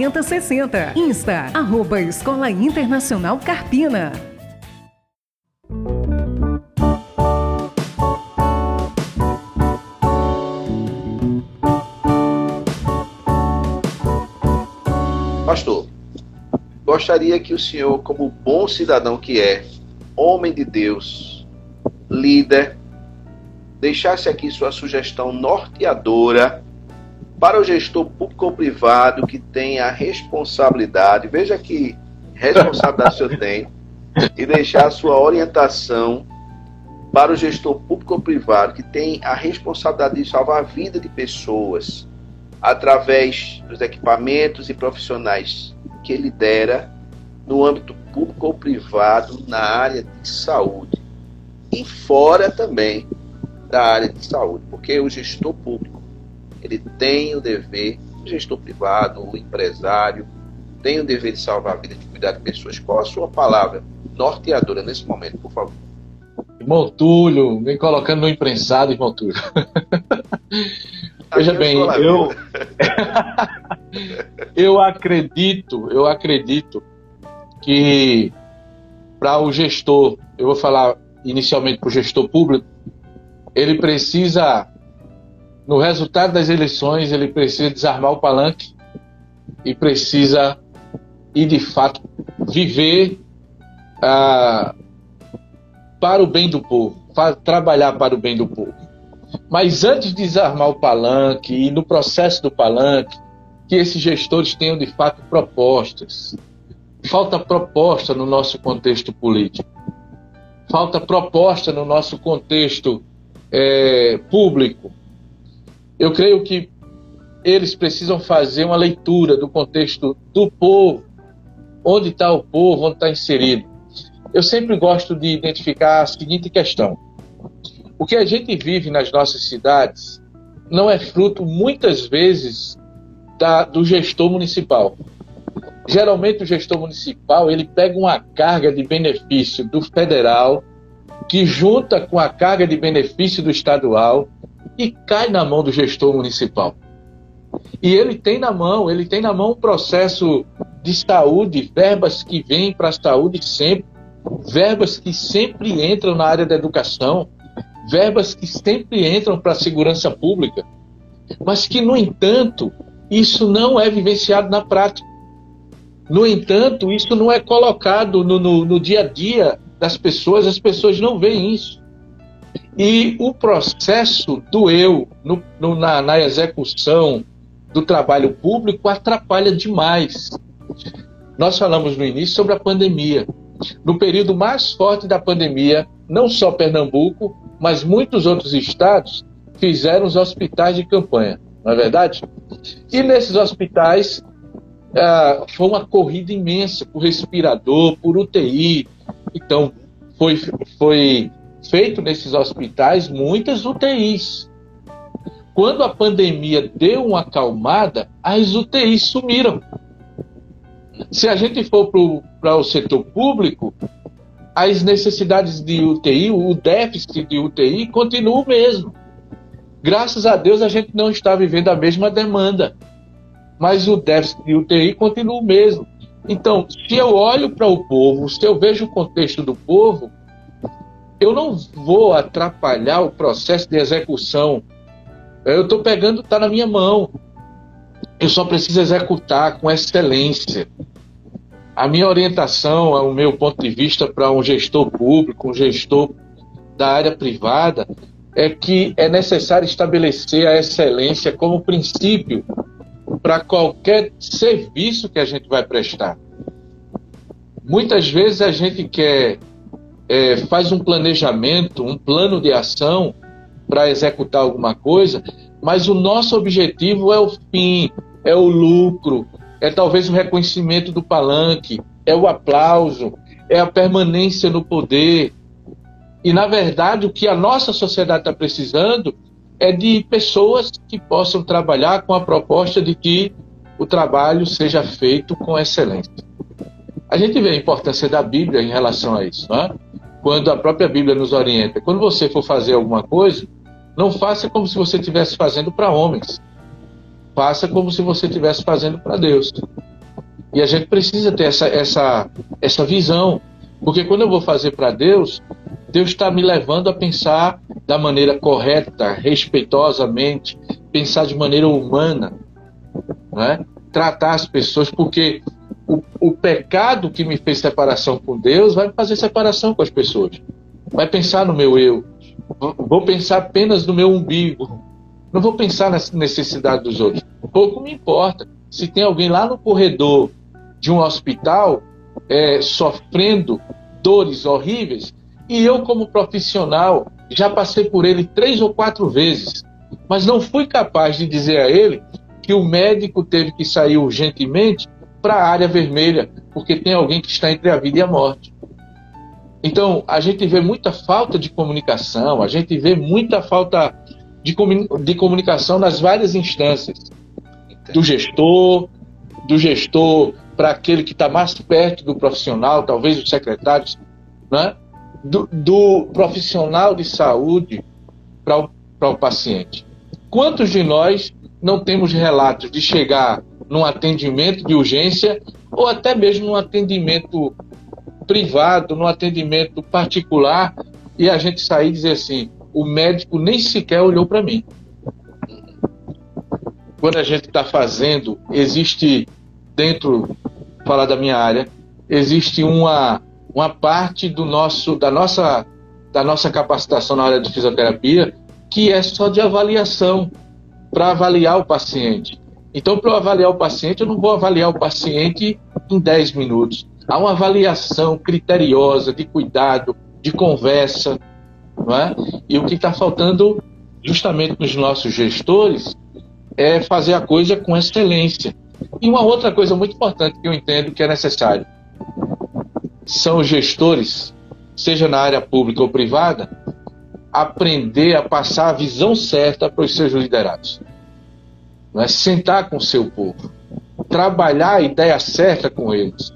4060. Insta, arroba Escola Internacional Carpina. Pastor, gostaria que o senhor, como bom cidadão que é, homem de Deus, líder, deixasse aqui sua sugestão norteadora para o gestor público ou privado que tem a responsabilidade, veja que responsabilidade o senhor tem, e deixar a sua orientação para o gestor público ou privado que tem a responsabilidade de salvar a vida de pessoas, através dos equipamentos e profissionais que ele dera no âmbito público ou privado na área de saúde. E fora também da área de saúde, porque o gestor público ele tem o dever, o gestor privado, o empresário tem o dever de salvar a vida, de cuidar de pessoas. Qual a sua palavra norteadora nesse momento, por favor? Irmão Túlio, vem colocando no imprensado, irmão Túlio. Veja bem, eu eu acredito, eu acredito que para o gestor, eu vou falar inicialmente para o gestor público, ele precisa, no resultado das eleições, ele precisa desarmar o palanque e precisa e de fato viver ah, para o bem do povo, trabalhar para o bem do povo. Mas antes de desarmar o palanque e no processo do palanque, que esses gestores tenham de fato propostas. Falta proposta no nosso contexto político. Falta proposta no nosso contexto é, público. Eu creio que eles precisam fazer uma leitura do contexto do povo, onde está o povo, onde está inserido. Eu sempre gosto de identificar a seguinte questão: o que a gente vive nas nossas cidades não é fruto, muitas vezes, da, do gestor municipal. Geralmente, o gestor municipal ele pega uma carga de benefício do federal, que junta com a carga de benefício do estadual e cai na mão do gestor municipal. E ele tem na mão, ele tem na mão um processo de saúde, verbas que vêm para a saúde sempre, verbas que sempre entram na área da educação, verbas que sempre entram para a segurança pública, mas que, no entanto, isso não é vivenciado na prática. No entanto, isso não é colocado no, no, no dia a dia das pessoas, as pessoas não veem isso. E o processo do eu no, no, na, na execução do trabalho público atrapalha demais. Nós falamos no início sobre a pandemia. No período mais forte da pandemia, não só Pernambuco, mas muitos outros estados fizeram os hospitais de campanha, não é verdade? E nesses hospitais ah, foi uma corrida imensa por respirador, por UTI. Então, foi, foi feito nesses hospitais muitas UTIs. Quando a pandemia deu uma acalmada, as UTIs sumiram. Se a gente for para o setor público, as necessidades de UTI, o déficit de UTI continua o mesmo. Graças a Deus a gente não está vivendo a mesma demanda, mas o déficit de UTI continua o mesmo. Então, se eu olho para o povo, se eu vejo o contexto do povo, eu não vou atrapalhar o processo de execução. Eu estou pegando, está na minha mão. Eu só preciso executar com excelência. A minha orientação, o meu ponto de vista para um gestor público, um gestor da área privada, é que é necessário estabelecer a excelência como princípio para qualquer serviço que a gente vai prestar. Muitas vezes a gente quer é, faz um planejamento, um plano de ação para executar alguma coisa, mas o nosso objetivo é o fim, é o lucro, é talvez o reconhecimento do palanque, é o aplauso, é a permanência no poder. E, na verdade, o que a nossa sociedade está precisando é de pessoas que possam trabalhar com a proposta de que o trabalho seja feito com excelência. A gente vê a importância da Bíblia em relação a isso, é? quando a própria Bíblia nos orienta. Quando você for fazer alguma coisa, não faça como se você estivesse fazendo para homens. Faça como se você estivesse fazendo para Deus. E a gente precisa ter essa, essa, essa visão. Porque quando eu vou fazer para Deus, Deus está me levando a pensar da maneira correta, respeitosamente, pensar de maneira humana, né? tratar as pessoas, porque o, o pecado que me fez separação com Deus vai fazer separação com as pessoas. Vai pensar no meu eu. Vou pensar apenas no meu umbigo. Não vou pensar na necessidade dos outros. Pouco me importa. Se tem alguém lá no corredor de um hospital é, sofrendo dores horríveis, e eu, como profissional, já passei por ele três ou quatro vezes, mas não fui capaz de dizer a ele que o médico teve que sair urgentemente para a área vermelha, porque tem alguém que está entre a vida e a morte. Então, a gente vê muita falta de comunicação, a gente vê muita falta de, de comunicação nas várias instâncias. Do gestor, do gestor para aquele que está mais perto do profissional, talvez os secretários, né? do, do profissional de saúde para o, o paciente. Quantos de nós não temos relatos de chegar num atendimento de urgência ou até mesmo num atendimento privado, num atendimento particular e a gente sair e dizer assim: o médico nem sequer olhou para mim. Quando a gente está fazendo, existe dentro, falar da minha área, existe uma, uma parte do nosso, da, nossa, da nossa capacitação na área de fisioterapia que é só de avaliação, para avaliar o paciente. Então, para eu avaliar o paciente, eu não vou avaliar o paciente em 10 minutos. Há uma avaliação criteriosa, de cuidado, de conversa. Não é? E o que está faltando, justamente nos nossos gestores, é fazer a coisa com excelência. E uma outra coisa muito importante que eu entendo que é necessário são os gestores, seja na área pública ou privada, aprender a passar a visão certa para os seus liderados não é? sentar com o seu povo, trabalhar a ideia certa com eles,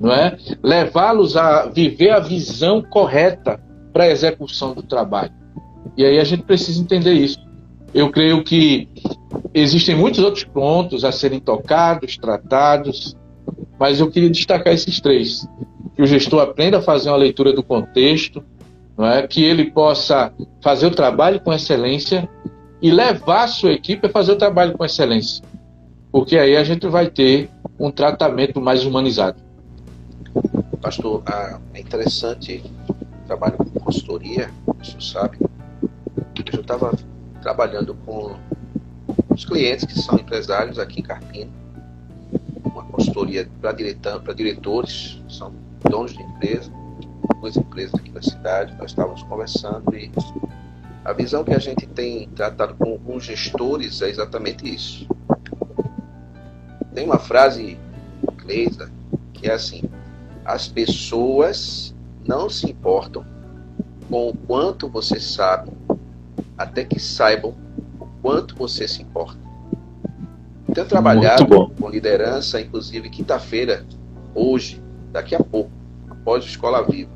não é? levá-los a viver a visão correta para a execução do trabalho. E aí a gente precisa entender isso. Eu creio que existem muitos outros pontos a serem tocados, tratados, mas eu queria destacar esses três. Que o gestor aprenda a fazer uma leitura do contexto, não é? que ele possa fazer o trabalho com excelência e levar a sua equipe a fazer o trabalho com excelência. Porque aí a gente vai ter um tratamento mais humanizado. Pastor, ah, é interessante trabalho com consultoria, o senhor sabe. Eu estava trabalhando com os clientes que são empresários aqui em Carpina, uma consultoria para diretores, são donos de empresa, duas empresas aqui da cidade, nós estávamos conversando e a visão que a gente tem tratado com alguns gestores é exatamente isso. Tem uma frase inglesa que é assim: as pessoas não se importam com o quanto você sabe, até que saibam o quanto você se importa. Tenho trabalhado com liderança, inclusive quinta-feira, hoje, daqui a pouco, após o Escola Viva.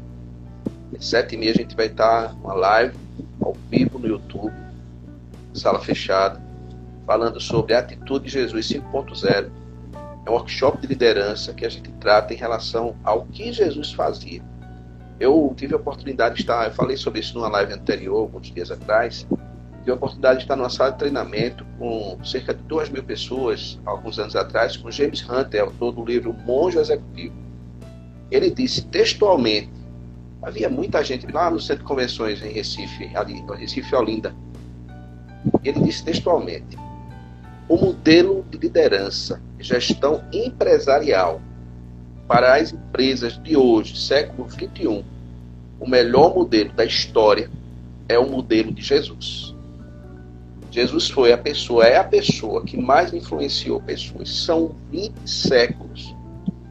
Às sete e meia a gente vai estar uma live ao vivo no YouTube, sala fechada, falando sobre a atitude de Jesus 5.0. É um workshop de liderança que a gente trata em relação ao que Jesus fazia. Eu tive a oportunidade de estar, eu falei sobre isso numa live anterior, alguns dias atrás, tive a oportunidade de estar numa sala de treinamento com cerca de duas mil pessoas, alguns anos atrás, com James Hunter, autor do livro Monge Executivo. Ele disse textualmente Havia muita gente lá no centro de convenções em Recife, ali, Recife Olinda. Ele disse textualmente: o modelo de liderança, gestão empresarial para as empresas de hoje, século 21, o melhor modelo da história é o modelo de Jesus. Jesus foi a pessoa, é a pessoa que mais influenciou pessoas. São 20 séculos.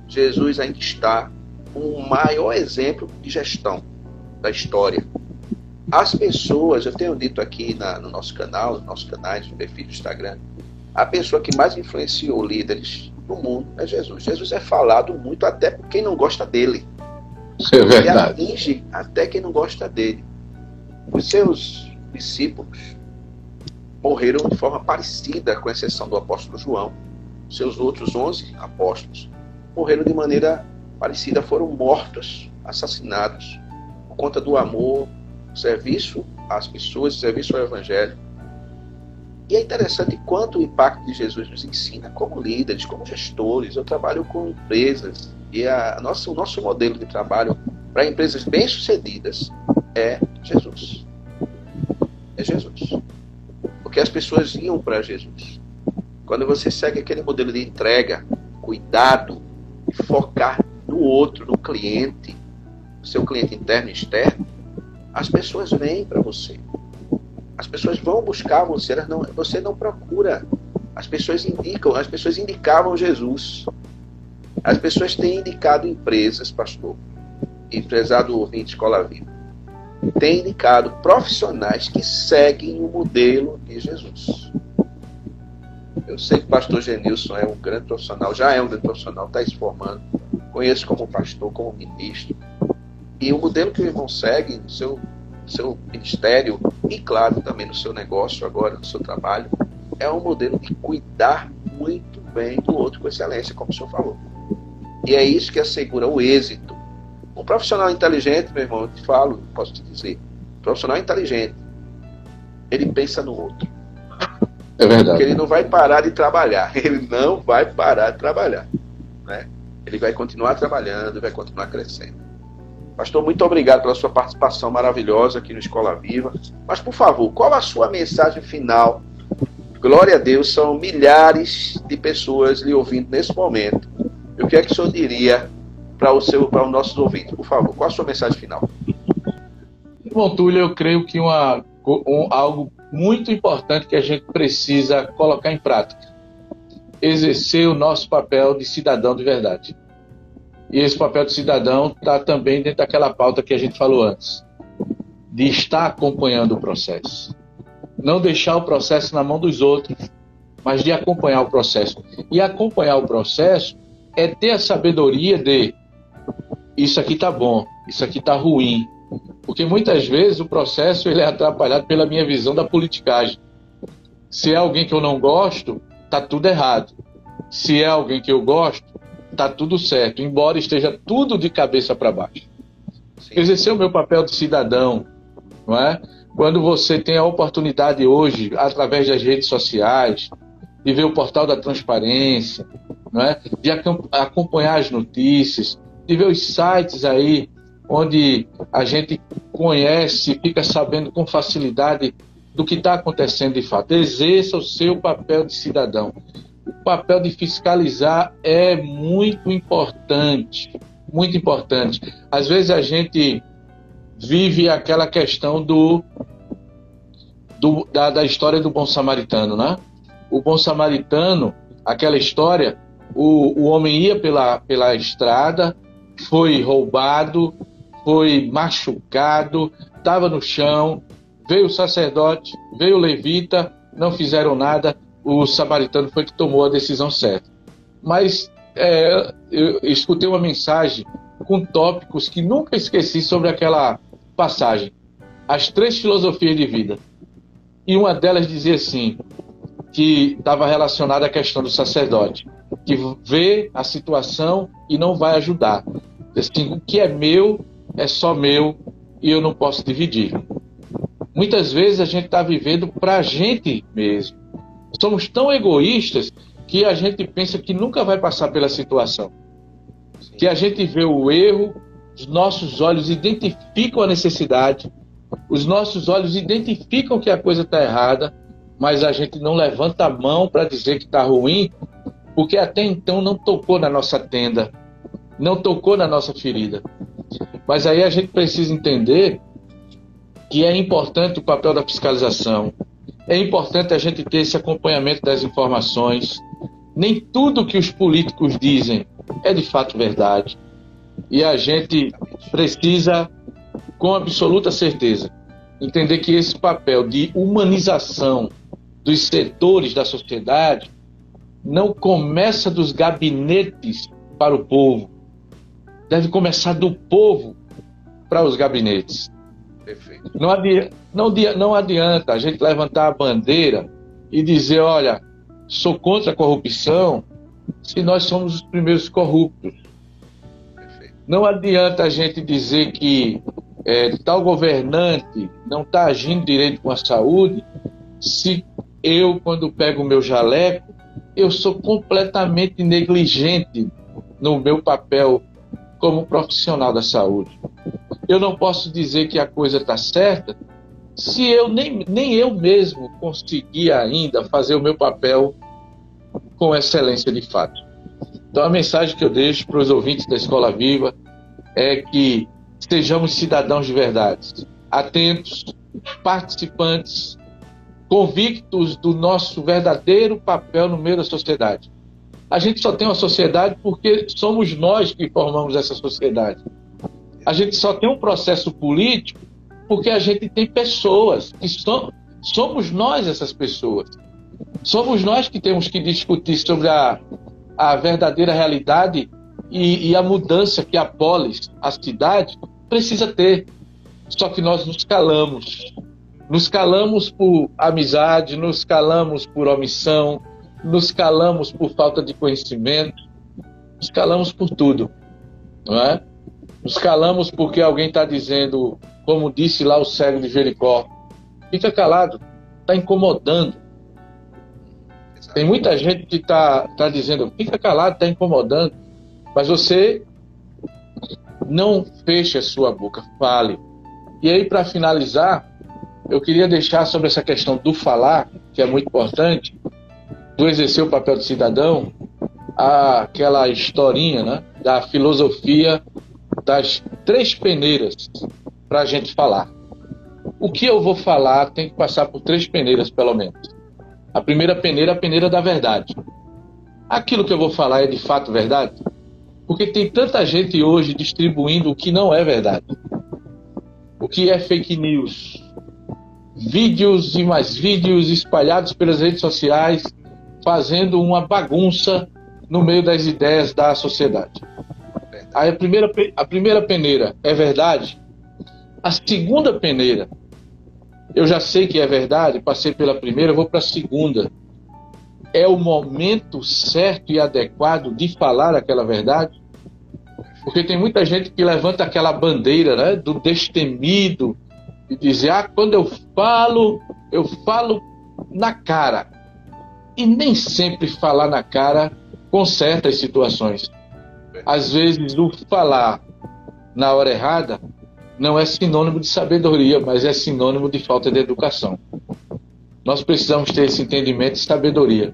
Jesus ainda está o maior exemplo de gestão da história. As pessoas, eu tenho dito aqui na, no nosso canal, nos nossos canais, no perfil do Instagram, a pessoa que mais influenciou líderes no mundo é Jesus. Jesus é falado muito até por quem não gosta dele. Isso é verdade. Ele atinge até quem não gosta dele. Os seus discípulos morreram de forma parecida, com exceção do apóstolo João. Seus outros 11 apóstolos morreram de maneira parecida, foram mortos, assassinados, por conta do amor, serviço às pessoas, serviço ao Evangelho. E é interessante quanto o impacto de Jesus nos ensina como líderes, como gestores. Eu trabalho com empresas e a nossa, o nosso modelo de trabalho para empresas bem-sucedidas é Jesus. É Jesus. Porque as pessoas iam para Jesus. Quando você segue aquele modelo de entrega, cuidado, focar no outro, no cliente, seu cliente interno e externo, as pessoas vêm para você. As pessoas vão buscar você, elas não, você não procura. As pessoas indicam, as pessoas indicavam Jesus. As pessoas têm indicado empresas, pastor, empresado ouvinte Escola Viva, tem indicado profissionais que seguem o modelo de Jesus. Eu sei que o pastor Genilson é um grande profissional, já é um grande profissional, está se formando. Conheço como pastor, como ministro. E o modelo que o irmão segue no seu, seu ministério e, claro, também no seu negócio agora, no seu trabalho, é um modelo de cuidar muito bem do outro com excelência, como o senhor falou. E é isso que assegura o êxito. Um profissional inteligente, meu irmão, eu te falo, posso te dizer, um profissional inteligente, ele pensa no outro. É verdade. Porque ele não vai parar de trabalhar. Ele não vai parar de trabalhar. Né? Ele vai continuar trabalhando, vai continuar crescendo. Pastor, muito obrigado pela sua participação maravilhosa aqui no Escola Viva. Mas, por favor, qual a sua mensagem final? Glória a Deus, são milhares de pessoas lhe ouvindo nesse momento. O que é que o senhor diria para, o seu, para os nossos ouvintes? Por favor, qual a sua mensagem final? Bom, Túlio, eu creio que uma, um, algo muito importante que a gente precisa colocar em prática. Exercer o nosso papel de cidadão de verdade. E esse papel de cidadão está também dentro daquela pauta que a gente falou antes, de estar acompanhando o processo. Não deixar o processo na mão dos outros, mas de acompanhar o processo. E acompanhar o processo é ter a sabedoria de isso aqui está bom, isso aqui está ruim, porque muitas vezes o processo ele é atrapalhado pela minha visão da politicagem. Se é alguém que eu não gosto, tá tudo errado. Se é alguém que eu gosto, tá tudo certo, embora esteja tudo de cabeça para baixo. Exercer o meu papel de cidadão, não é? Quando você tem a oportunidade hoje, através das redes sociais, de ver o portal da transparência, não é? de acompanhar as notícias, de ver os sites aí onde a gente conhece, fica sabendo com facilidade do que está acontecendo de fato. Exerça o seu papel de cidadão. O papel de fiscalizar é muito importante, muito importante. Às vezes a gente vive aquela questão do, do da, da história do bom samaritano, né? O bom samaritano, aquela história, o, o homem ia pela, pela estrada, foi roubado, foi machucado, estava no chão, veio o sacerdote, veio o levita, não fizeram nada, o samaritano foi que tomou a decisão certa. Mas é, eu escutei uma mensagem com tópicos que nunca esqueci sobre aquela passagem. As três filosofias de vida. E uma delas dizia assim, que estava relacionada à questão do sacerdote, que vê a situação e não vai ajudar. Assim, o que é meu é só meu e eu não posso dividir. Muitas vezes a gente está vivendo para a gente mesmo. Somos tão egoístas que a gente pensa que nunca vai passar pela situação. Que a gente vê o erro, os nossos olhos identificam a necessidade, os nossos olhos identificam que a coisa está errada, mas a gente não levanta a mão para dizer que está ruim, porque até então não tocou na nossa tenda, não tocou na nossa ferida. Mas aí a gente precisa entender que é importante o papel da fiscalização, é importante a gente ter esse acompanhamento das informações. Nem tudo que os políticos dizem é de fato verdade. E a gente precisa, com absoluta certeza, entender que esse papel de humanização dos setores da sociedade não começa dos gabinetes para o povo, deve começar do povo para os gabinetes. Perfeito. Não adianta, não, não adianta a gente levantar a bandeira e dizer, olha, sou contra a corrupção, se nós somos os primeiros corruptos. Perfeito. Não adianta a gente dizer que é, tal governante não está agindo direito com a saúde, se eu, quando pego o meu jaleco, eu sou completamente negligente no meu papel como profissional da saúde. Eu não posso dizer que a coisa está certa se eu nem, nem eu mesmo conseguir ainda fazer o meu papel com excelência de fato. Então a mensagem que eu deixo para os ouvintes da Escola Viva é que sejamos cidadãos de verdade, atentos, participantes, convictos do nosso verdadeiro papel no meio da sociedade. A gente só tem uma sociedade porque somos nós que formamos essa sociedade. A gente só tem um processo político porque a gente tem pessoas que são, somos nós essas pessoas. Somos nós que temos que discutir sobre a, a verdadeira realidade e, e a mudança que a polis, a cidade, precisa ter. Só que nós nos calamos. Nos calamos por amizade, nos calamos por omissão, nos calamos por falta de conhecimento, nos calamos por tudo, não é? Nos calamos porque alguém está dizendo, como disse lá o cego de Jericó, fica calado, está incomodando. Tem muita gente que está tá dizendo, fica calado, está incomodando, mas você não feche a sua boca, fale. E aí, para finalizar, eu queria deixar sobre essa questão do falar, que é muito importante, do exercer o papel de cidadão, aquela historinha né, da filosofia das três peneiras para a gente falar. O que eu vou falar tem que passar por três peneiras, pelo menos. A primeira peneira é a peneira da verdade. Aquilo que eu vou falar é de fato verdade? Porque tem tanta gente hoje distribuindo o que não é verdade. O que é fake news, vídeos e mais vídeos espalhados pelas redes sociais, fazendo uma bagunça no meio das ideias da sociedade. A primeira, a primeira peneira é verdade. A segunda peneira, eu já sei que é verdade, passei pela primeira, vou para a segunda. É o momento certo e adequado de falar aquela verdade? Porque tem muita gente que levanta aquela bandeira né, do destemido, e dizer, ah, quando eu falo, eu falo na cara. E nem sempre falar na cara conserta as situações. Às vezes, o falar na hora errada não é sinônimo de sabedoria, mas é sinônimo de falta de educação. Nós precisamos ter esse entendimento de sabedoria.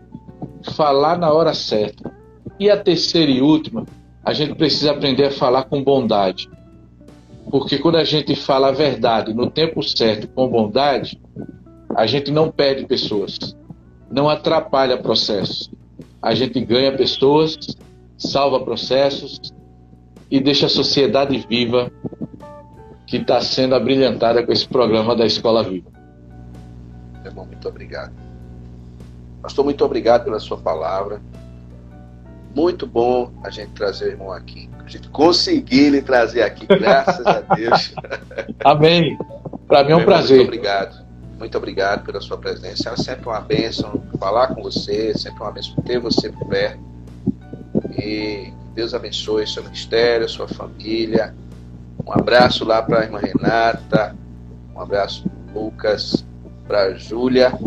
Falar na hora certa. E a terceira e última, a gente precisa aprender a falar com bondade. Porque quando a gente fala a verdade no tempo certo, com bondade, a gente não perde pessoas, não atrapalha processos. A gente ganha pessoas, salva processos e deixa a sociedade viva que está sendo abrilhantada com esse programa da Escola Viva. Irmão, muito obrigado. Pastor, muito obrigado pela sua palavra. Muito bom a gente trazer o irmão aqui a gente conseguir lhe trazer aqui, graças a Deus. Amém. Para mim é um prazer. Muito obrigado. Muito obrigado pela sua presença. É sempre uma bênção falar com você, sempre uma bênção ter você por perto. E Deus abençoe seu ministério, sua família. Um abraço lá para a irmã Renata, um abraço para Lucas, para a Júlia.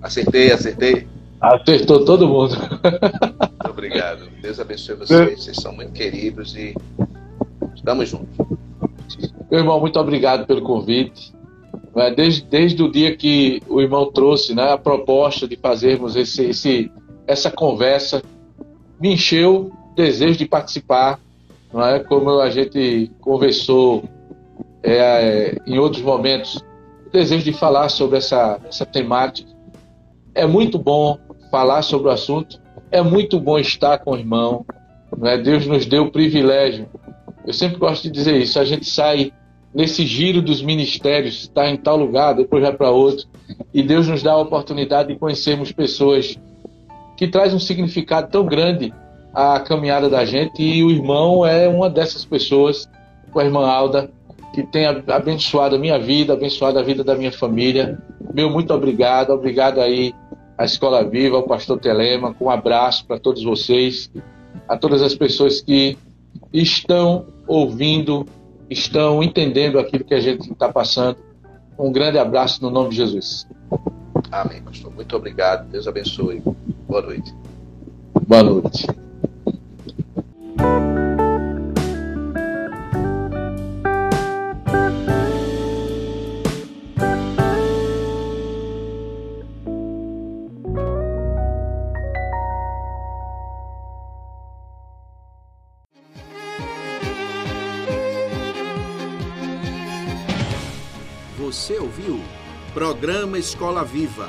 Acertei, acertei. Acertou todo mundo. Muito obrigado. Deus abençoe vocês. Vocês são muito queridos e estamos juntos. Meu irmão, muito obrigado pelo convite. Desde, desde o dia que o irmão trouxe né, a proposta de fazermos esse, esse, essa conversa, me encheu o desejo de participar. Não é? Como a gente conversou é, em outros momentos, desejo de falar sobre essa, essa temática. É muito bom falar sobre o assunto, é muito bom estar com o irmão. Né? Deus nos deu o privilégio. Eu sempre gosto de dizer isso. A gente sai nesse giro dos ministérios, está em tal lugar, depois vai para outro, e Deus nos dá a oportunidade de conhecermos pessoas que traz um significado tão grande à caminhada da gente, e o irmão é uma dessas pessoas, com a irmã Alda, que tem abençoado a minha vida, abençoado a vida da minha família. Meu muito obrigado, obrigado aí à Escola Viva, ao Pastor Telema, com um abraço para todos vocês, a todas as pessoas que estão ouvindo, estão entendendo aquilo que a gente está passando. Um grande abraço no nome de Jesus. Amém, pastor. Muito obrigado. Deus abençoe. Boa noite. Boa noite. Você ouviu? Programa Escola Viva.